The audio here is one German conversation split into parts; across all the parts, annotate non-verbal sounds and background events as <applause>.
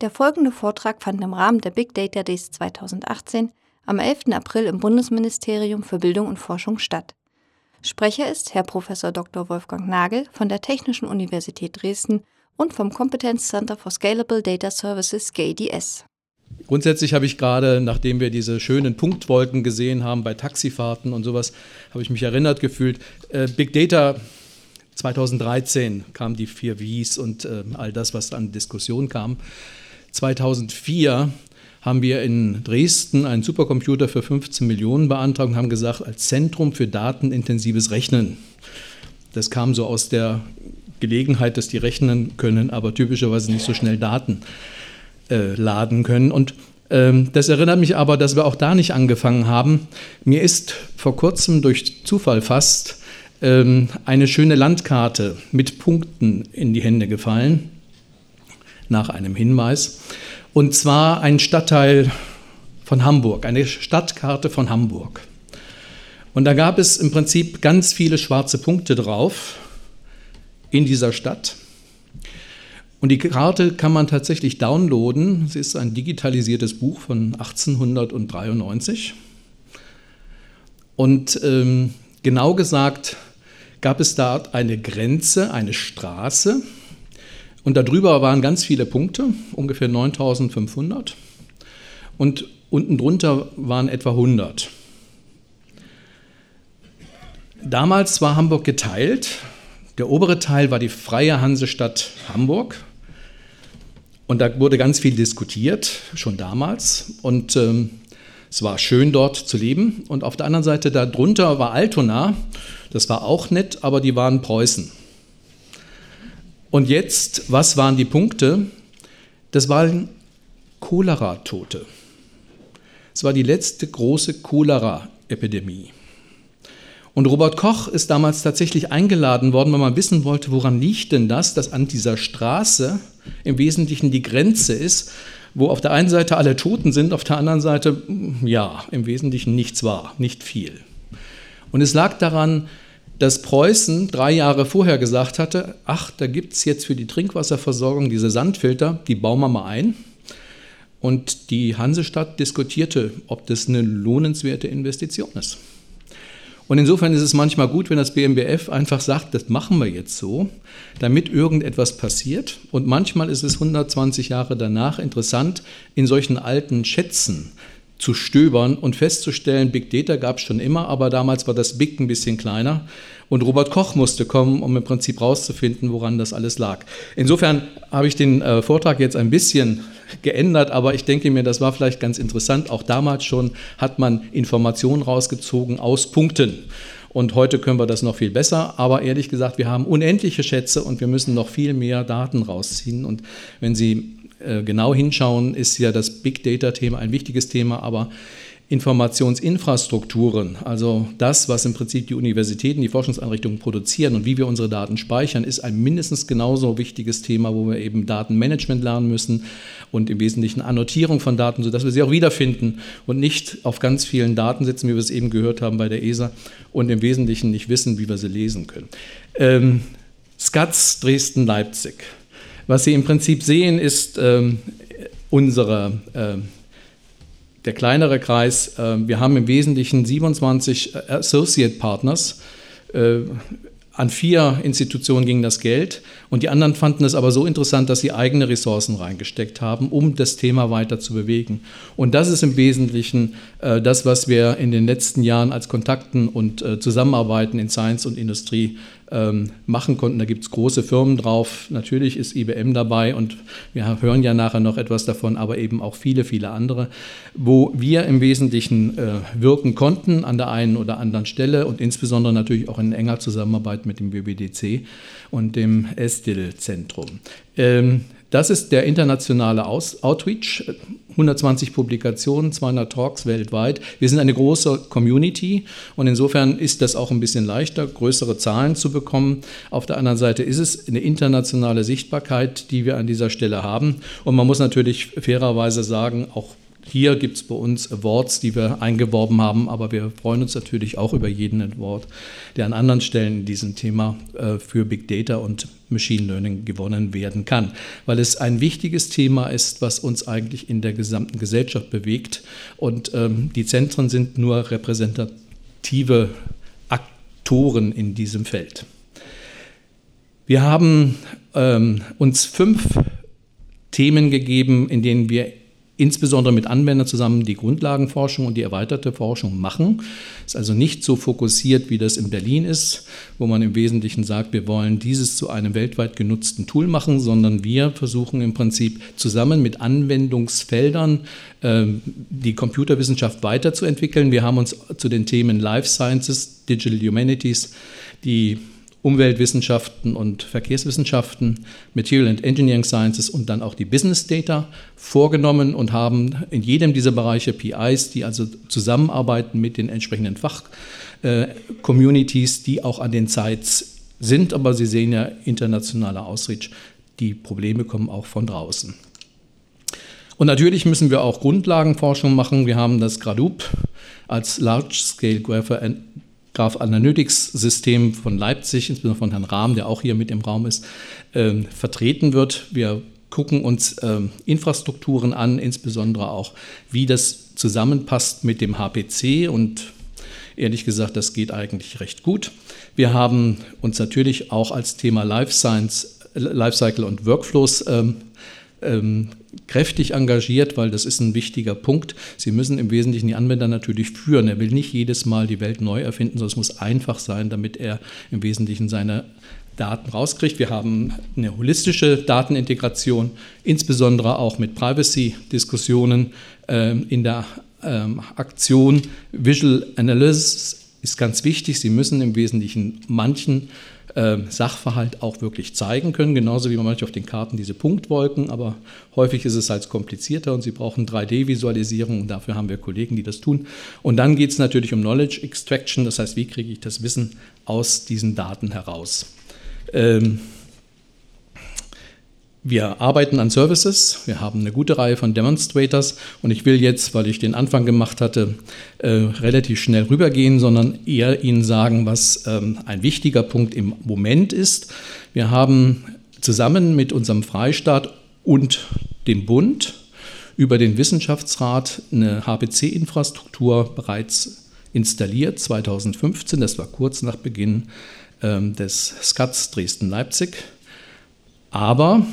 Der folgende Vortrag fand im Rahmen der Big Data Days 2018 am 11. April im Bundesministerium für Bildung und Forschung statt. Sprecher ist Herr Prof. Dr. Wolfgang Nagel von der Technischen Universität Dresden und vom Competence Center for Scalable Data Services GDS. Grundsätzlich habe ich gerade, nachdem wir diese schönen Punktwolken gesehen haben bei Taxifahrten und sowas, habe ich mich erinnert gefühlt. Äh, Big Data 2013 kamen die vier Wies und äh, all das, was an Diskussion kam. 2004 haben wir in Dresden einen Supercomputer für 15 Millionen beantragt und haben gesagt, als Zentrum für datenintensives Rechnen. Das kam so aus der Gelegenheit, dass die rechnen können, aber typischerweise nicht so schnell Daten äh, laden können. Und ähm, das erinnert mich aber, dass wir auch da nicht angefangen haben. Mir ist vor kurzem durch Zufall fast ähm, eine schöne Landkarte mit Punkten in die Hände gefallen, nach einem Hinweis. Und zwar ein Stadtteil von Hamburg, eine Stadtkarte von Hamburg. Und da gab es im Prinzip ganz viele schwarze Punkte drauf in dieser Stadt. Und die Karte kann man tatsächlich downloaden. Sie ist ein digitalisiertes Buch von 1893. Und ähm, genau gesagt gab es da eine Grenze, eine Straße, und darüber waren ganz viele Punkte, ungefähr 9500. Und unten drunter waren etwa 100. Damals war Hamburg geteilt. Der obere Teil war die freie Hansestadt Hamburg. Und da wurde ganz viel diskutiert, schon damals. Und ähm, es war schön dort zu leben. Und auf der anderen Seite darunter war Altona. Das war auch nett, aber die waren Preußen. Und jetzt, was waren die Punkte? Das waren Cholera-Tote. Es war die letzte große Cholera-Epidemie. Und Robert Koch ist damals tatsächlich eingeladen worden, weil man wissen wollte, woran liegt denn das, dass an dieser Straße im Wesentlichen die Grenze ist, wo auf der einen Seite alle Toten sind, auf der anderen Seite, ja, im Wesentlichen nichts war, nicht viel. Und es lag daran, dass Preußen drei Jahre vorher gesagt hatte, ach, da gibt es jetzt für die Trinkwasserversorgung diese Sandfilter, die bauen wir mal ein. Und die Hansestadt diskutierte, ob das eine lohnenswerte Investition ist. Und insofern ist es manchmal gut, wenn das BMBF einfach sagt, das machen wir jetzt so, damit irgendetwas passiert. Und manchmal ist es 120 Jahre danach interessant, in solchen alten Schätzen zu stöbern und festzustellen, Big Data gab es schon immer, aber damals war das Big ein bisschen kleiner. Und Robert Koch musste kommen, um im Prinzip rauszufinden, woran das alles lag. Insofern habe ich den äh, Vortrag jetzt ein bisschen geändert, aber ich denke mir, das war vielleicht ganz interessant. Auch damals schon hat man Informationen rausgezogen aus Punkten. Und heute können wir das noch viel besser. Aber ehrlich gesagt, wir haben unendliche Schätze und wir müssen noch viel mehr Daten rausziehen. Und wenn Sie äh, genau hinschauen, ist ja das Big Data-Thema ein wichtiges Thema, aber Informationsinfrastrukturen, also das, was im Prinzip die Universitäten, die Forschungseinrichtungen produzieren und wie wir unsere Daten speichern, ist ein mindestens genauso wichtiges Thema, wo wir eben Datenmanagement lernen müssen und im Wesentlichen Annotierung von Daten, sodass wir sie auch wiederfinden und nicht auf ganz vielen Daten sitzen, wie wir es eben gehört haben bei der ESA und im Wesentlichen nicht wissen, wie wir sie lesen können. Ähm, SCATS Dresden-Leipzig. Was Sie im Prinzip sehen, ist ähm, unsere, äh, der kleinere Kreis. Äh, wir haben im Wesentlichen 27 äh, Associate Partners. Äh, an vier Institutionen ging das Geld und die anderen fanden es aber so interessant, dass sie eigene Ressourcen reingesteckt haben, um das Thema weiter zu bewegen. Und das ist im Wesentlichen äh, das, was wir in den letzten Jahren als Kontakten und äh, Zusammenarbeiten in Science und Industrie ähm, machen konnten. Da gibt es große Firmen drauf. Natürlich ist IBM dabei und wir hören ja nachher noch etwas davon, aber eben auch viele, viele andere, wo wir im Wesentlichen äh, wirken konnten an der einen oder anderen Stelle und insbesondere natürlich auch in enger Zusammenarbeit mit dem WWDC und dem ESTIL-Zentrum. Ähm, das ist der internationale Aus Outreach. 120 Publikationen, 200 Talks weltweit. Wir sind eine große Community und insofern ist das auch ein bisschen leichter, größere Zahlen zu bekommen. Auf der anderen Seite ist es eine internationale Sichtbarkeit, die wir an dieser Stelle haben. Und man muss natürlich fairerweise sagen, auch hier gibt es bei uns Awards, die wir eingeworben haben, aber wir freuen uns natürlich auch über jeden Award, der an anderen Stellen in diesem Thema äh, für Big Data und Machine Learning gewonnen werden kann, weil es ein wichtiges Thema ist, was uns eigentlich in der gesamten Gesellschaft bewegt. Und ähm, die Zentren sind nur repräsentative Aktoren in diesem Feld. Wir haben ähm, uns fünf Themen gegeben, in denen wir insbesondere mit Anwendern zusammen die Grundlagenforschung und die erweiterte Forschung machen. Ist also nicht so fokussiert, wie das in Berlin ist, wo man im Wesentlichen sagt, wir wollen dieses zu einem weltweit genutzten Tool machen, sondern wir versuchen im Prinzip zusammen mit Anwendungsfeldern äh, die Computerwissenschaft weiterzuentwickeln. Wir haben uns zu den Themen Life Sciences, Digital Humanities, die Umweltwissenschaften und Verkehrswissenschaften, Material and Engineering Sciences und dann auch die Business Data vorgenommen und haben in jedem dieser Bereiche PIs, die also zusammenarbeiten mit den entsprechenden Fachcommunities, äh, die auch an den Sites sind, aber Sie sehen ja internationaler Outreach, die Probleme kommen auch von draußen. Und natürlich müssen wir auch Grundlagenforschung machen. Wir haben das GRADUP als Large Scale Graph Graph Analytics System von Leipzig, insbesondere von Herrn Rahm, der auch hier mit im Raum ist, äh, vertreten wird. Wir gucken uns äh, Infrastrukturen an, insbesondere auch, wie das zusammenpasst mit dem HPC und ehrlich gesagt, das geht eigentlich recht gut. Wir haben uns natürlich auch als Thema Life Science, Lifecycle und Workflows ähm, ähm, kräftig engagiert, weil das ist ein wichtiger Punkt. Sie müssen im Wesentlichen die Anwender natürlich führen. Er will nicht jedes Mal die Welt neu erfinden, sondern es muss einfach sein, damit er im Wesentlichen seine Daten rauskriegt. Wir haben eine holistische Datenintegration, insbesondere auch mit Privacy-Diskussionen äh, in der ähm, Aktion. Visual Analysis ist ganz wichtig. Sie müssen im Wesentlichen manchen Sachverhalt auch wirklich zeigen können, genauso wie man manchmal auf den Karten diese Punktwolken, aber häufig ist es halt komplizierter und Sie brauchen 3D-Visualisierung und dafür haben wir Kollegen, die das tun. Und dann geht es natürlich um Knowledge Extraction, das heißt, wie kriege ich das Wissen aus diesen Daten heraus. Ähm, wir arbeiten an Services, wir haben eine gute Reihe von Demonstrators und ich will jetzt, weil ich den Anfang gemacht hatte, äh, relativ schnell rübergehen, sondern eher Ihnen sagen, was ähm, ein wichtiger Punkt im Moment ist. Wir haben zusammen mit unserem Freistaat und dem Bund über den Wissenschaftsrat eine HPC-Infrastruktur bereits installiert, 2015, das war kurz nach Beginn ähm, des SCATS Dresden-Leipzig. Aber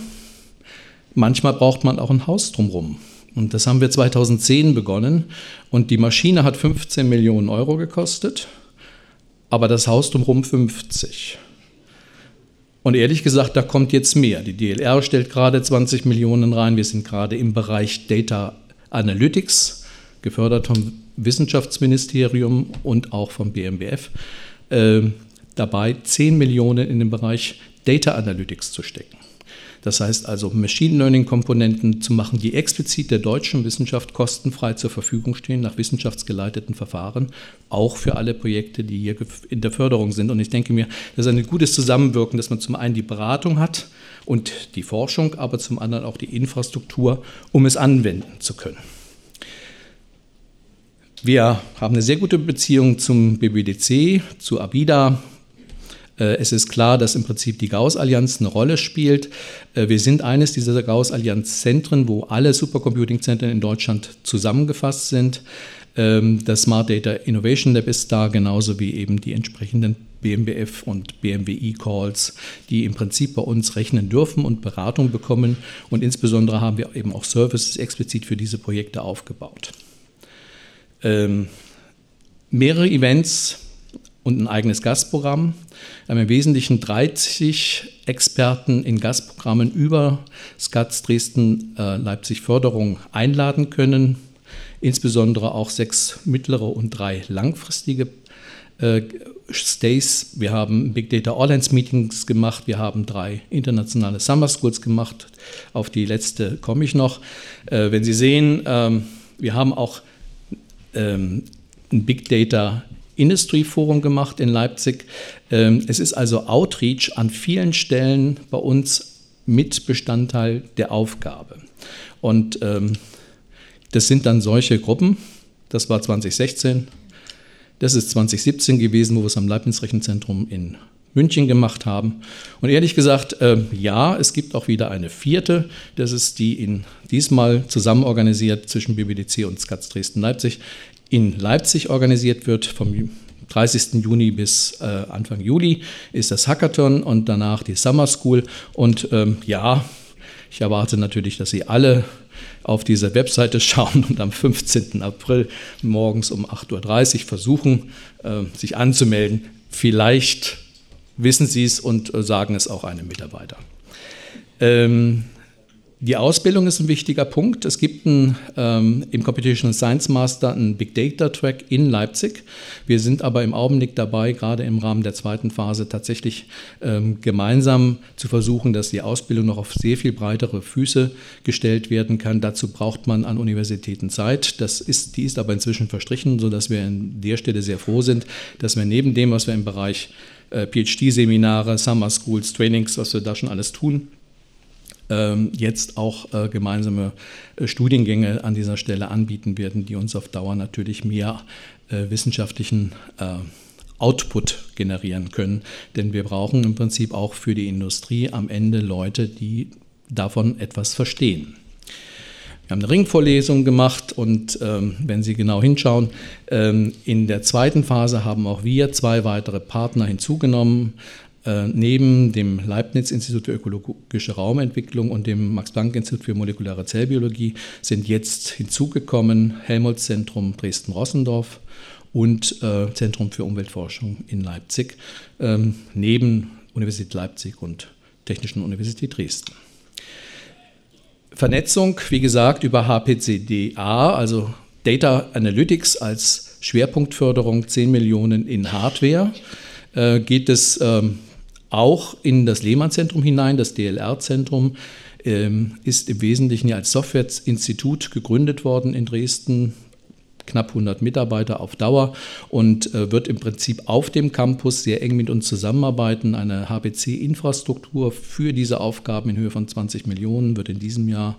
Manchmal braucht man auch ein Haus drumherum. Und das haben wir 2010 begonnen. Und die Maschine hat 15 Millionen Euro gekostet, aber das Haus drumherum 50. Und ehrlich gesagt, da kommt jetzt mehr. Die DLR stellt gerade 20 Millionen rein. Wir sind gerade im Bereich Data Analytics, gefördert vom Wissenschaftsministerium und auch vom BMBF, äh, dabei 10 Millionen in den Bereich Data Analytics zu stecken. Das heißt also, Machine Learning-Komponenten zu machen, die explizit der deutschen Wissenschaft kostenfrei zur Verfügung stehen, nach wissenschaftsgeleiteten Verfahren, auch für alle Projekte, die hier in der Förderung sind. Und ich denke mir, das ist ein gutes Zusammenwirken, dass man zum einen die Beratung hat und die Forschung, aber zum anderen auch die Infrastruktur, um es anwenden zu können. Wir haben eine sehr gute Beziehung zum BBDC, zu ABIDA, es ist klar, dass im Prinzip die Gauss-Allianz eine Rolle spielt. Äh, wir sind eines dieser Gauss-Allianz-Zentren, wo alle Supercomputing-Zentren in Deutschland zusammengefasst sind. Ähm, das Smart Data Innovation Lab ist da, genauso wie eben die entsprechenden BMBF und BMWI-Calls, die im Prinzip bei uns rechnen dürfen und Beratung bekommen. Und insbesondere haben wir eben auch Services explizit für diese Projekte aufgebaut. Ähm, mehrere Events und ein eigenes Gastprogramm. Wir haben im Wesentlichen 30 Experten in Gastprogrammen über SCATS Dresden äh, Leipzig Förderung einladen können, insbesondere auch sechs mittlere und drei langfristige äh, Stays. Wir haben Big Data All-Hands Meetings gemacht, wir haben drei internationale Summer Schools gemacht. Auf die letzte komme ich noch. Äh, wenn Sie sehen, ähm, wir haben auch ähm, ein Big Data Industry Forum gemacht in Leipzig. Ähm, es ist also Outreach an vielen Stellen bei uns mit Bestandteil der Aufgabe. Und ähm, das sind dann solche Gruppen. Das war 2016. Das ist 2017 gewesen, wo wir es am Leibniz-Rechenzentrum in München gemacht haben. Und ehrlich gesagt, äh, ja, es gibt auch wieder eine vierte. Das ist die in diesmal zusammen organisiert zwischen BBDC und SCATS Dresden-Leipzig. In Leipzig organisiert wird vom 30. Juni bis äh, Anfang Juli ist das Hackathon und danach die Summer School. Und ähm, ja, ich erwarte natürlich, dass Sie alle auf diese Webseite <laughs> schauen und am 15. April morgens um 8.30 Uhr versuchen, äh, sich anzumelden. Vielleicht wissen Sie es und äh, sagen es auch einem Mitarbeiter. Ähm, die Ausbildung ist ein wichtiger Punkt. Es gibt einen, ähm, im Computational Science Master einen Big Data Track in Leipzig. Wir sind aber im Augenblick dabei, gerade im Rahmen der zweiten Phase tatsächlich ähm, gemeinsam zu versuchen, dass die Ausbildung noch auf sehr viel breitere Füße gestellt werden kann. Dazu braucht man an Universitäten Zeit. Das ist, die ist aber inzwischen verstrichen, sodass wir an der Stelle sehr froh sind, dass wir neben dem, was wir im Bereich äh, PhD-Seminare, Summer Schools, Trainings, was wir da schon alles tun, jetzt auch äh, gemeinsame äh, Studiengänge an dieser Stelle anbieten werden, die uns auf Dauer natürlich mehr wissenschaftlichen Output generieren können. Denn wir brauchen im Prinzip auch für die Industrie am Ende Leute, die davon etwas verstehen. Wir haben eine Ringvorlesung gemacht und ähm, wenn Sie genau hinschauen, ähm, in der zweiten Phase haben auch wir zwei weitere Partner hinzugenommen. Äh, neben dem Leibniz-Institut für ökologische Raumentwicklung und dem Max-Planck-Institut für molekulare Zellbiologie sind jetzt hinzugekommen Helmholtz-Zentrum Dresden-Rossendorf und äh, Zentrum für Umweltforschung in Leipzig, ähm, neben Universität Leipzig und Technischen Universität Dresden. Vernetzung, wie gesagt, über HPCDA, also Data Analytics als Schwerpunktförderung 10 Millionen in Hardware, äh, geht es ähm, auch in das Lehmann-Zentrum hinein, das DLR-Zentrum ähm, ist im Wesentlichen als Softwareinstitut gegründet worden in Dresden knapp 100 Mitarbeiter auf Dauer und äh, wird im Prinzip auf dem Campus sehr eng mit uns zusammenarbeiten. Eine HPC-Infrastruktur für diese Aufgaben in Höhe von 20 Millionen wird in diesem Jahr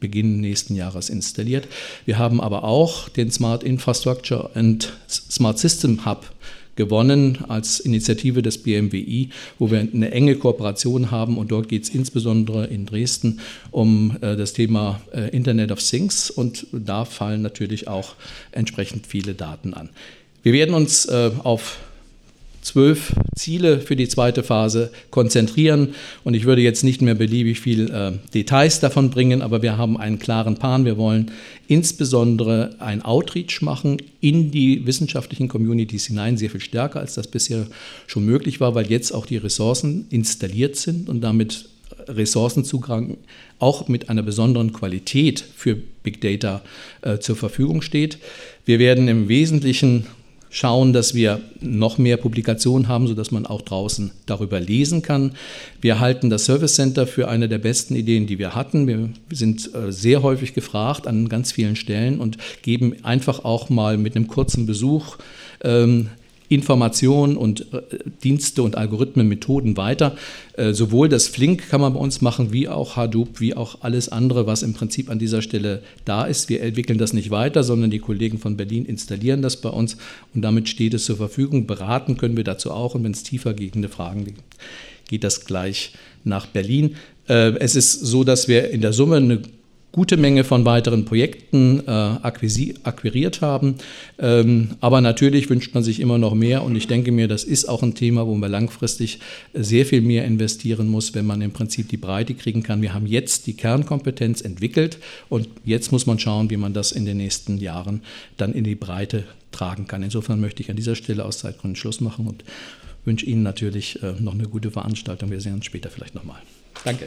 Beginn nächsten Jahres installiert. Wir haben aber auch den Smart Infrastructure and Smart System Hub gewonnen als Initiative des BMWI, wo wir eine enge Kooperation haben. Und dort geht es insbesondere in Dresden um äh, das Thema äh, Internet of Things. Und da fallen natürlich auch entsprechend viele Daten an. Wir werden uns äh, auf zwölf Ziele für die zweite Phase konzentrieren. Und ich würde jetzt nicht mehr beliebig viel äh, Details davon bringen, aber wir haben einen klaren Plan. Wir wollen insbesondere ein Outreach machen in die wissenschaftlichen Communities hinein, sehr viel stärker, als das bisher schon möglich war, weil jetzt auch die Ressourcen installiert sind und damit Ressourcenzugang auch mit einer besonderen Qualität für Big Data äh, zur Verfügung steht. Wir werden im Wesentlichen schauen, dass wir noch mehr Publikationen haben, sodass man auch draußen darüber lesen kann. Wir halten das Service Center für eine der besten Ideen, die wir hatten. Wir sind äh, sehr häufig gefragt an ganz vielen Stellen und geben einfach auch mal mit einem kurzen Besuch ähm, Informationen und äh, Dienste und Algorithmen, Methoden weiter. Äh, sowohl das Flink kann man bei uns machen, wie auch Hadoop, wie auch alles andere, was im Prinzip an dieser Stelle da ist. Wir entwickeln das nicht weiter, sondern die Kollegen von Berlin installieren das bei uns und damit steht es zur Verfügung. Beraten können wir dazu auch und wenn es tiefer gehende Fragen gibt, geht das gleich nach Berlin. Äh, es ist so, dass wir in der Summe eine gute Menge von weiteren Projekten äh, akquiriert haben. Ähm, aber natürlich wünscht man sich immer noch mehr und ich denke mir, das ist auch ein Thema, wo man langfristig sehr viel mehr investieren muss, wenn man im Prinzip die Breite kriegen kann. Wir haben jetzt die Kernkompetenz entwickelt und jetzt muss man schauen, wie man das in den nächsten Jahren dann in die Breite tragen kann. Insofern möchte ich an dieser Stelle aus Zeitgründen Schluss machen und wünsche Ihnen natürlich äh, noch eine gute Veranstaltung. Wir sehen uns später vielleicht nochmal. Danke.